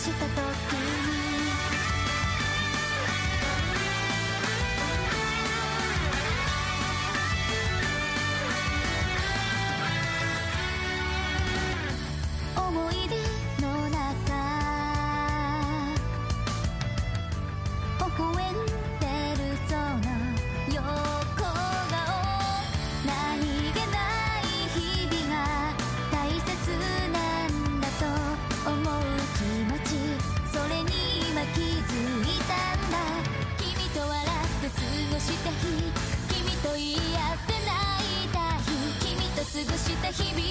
した時に微笑ん過ごした日君と言い合って泣いた日君と過ごした日々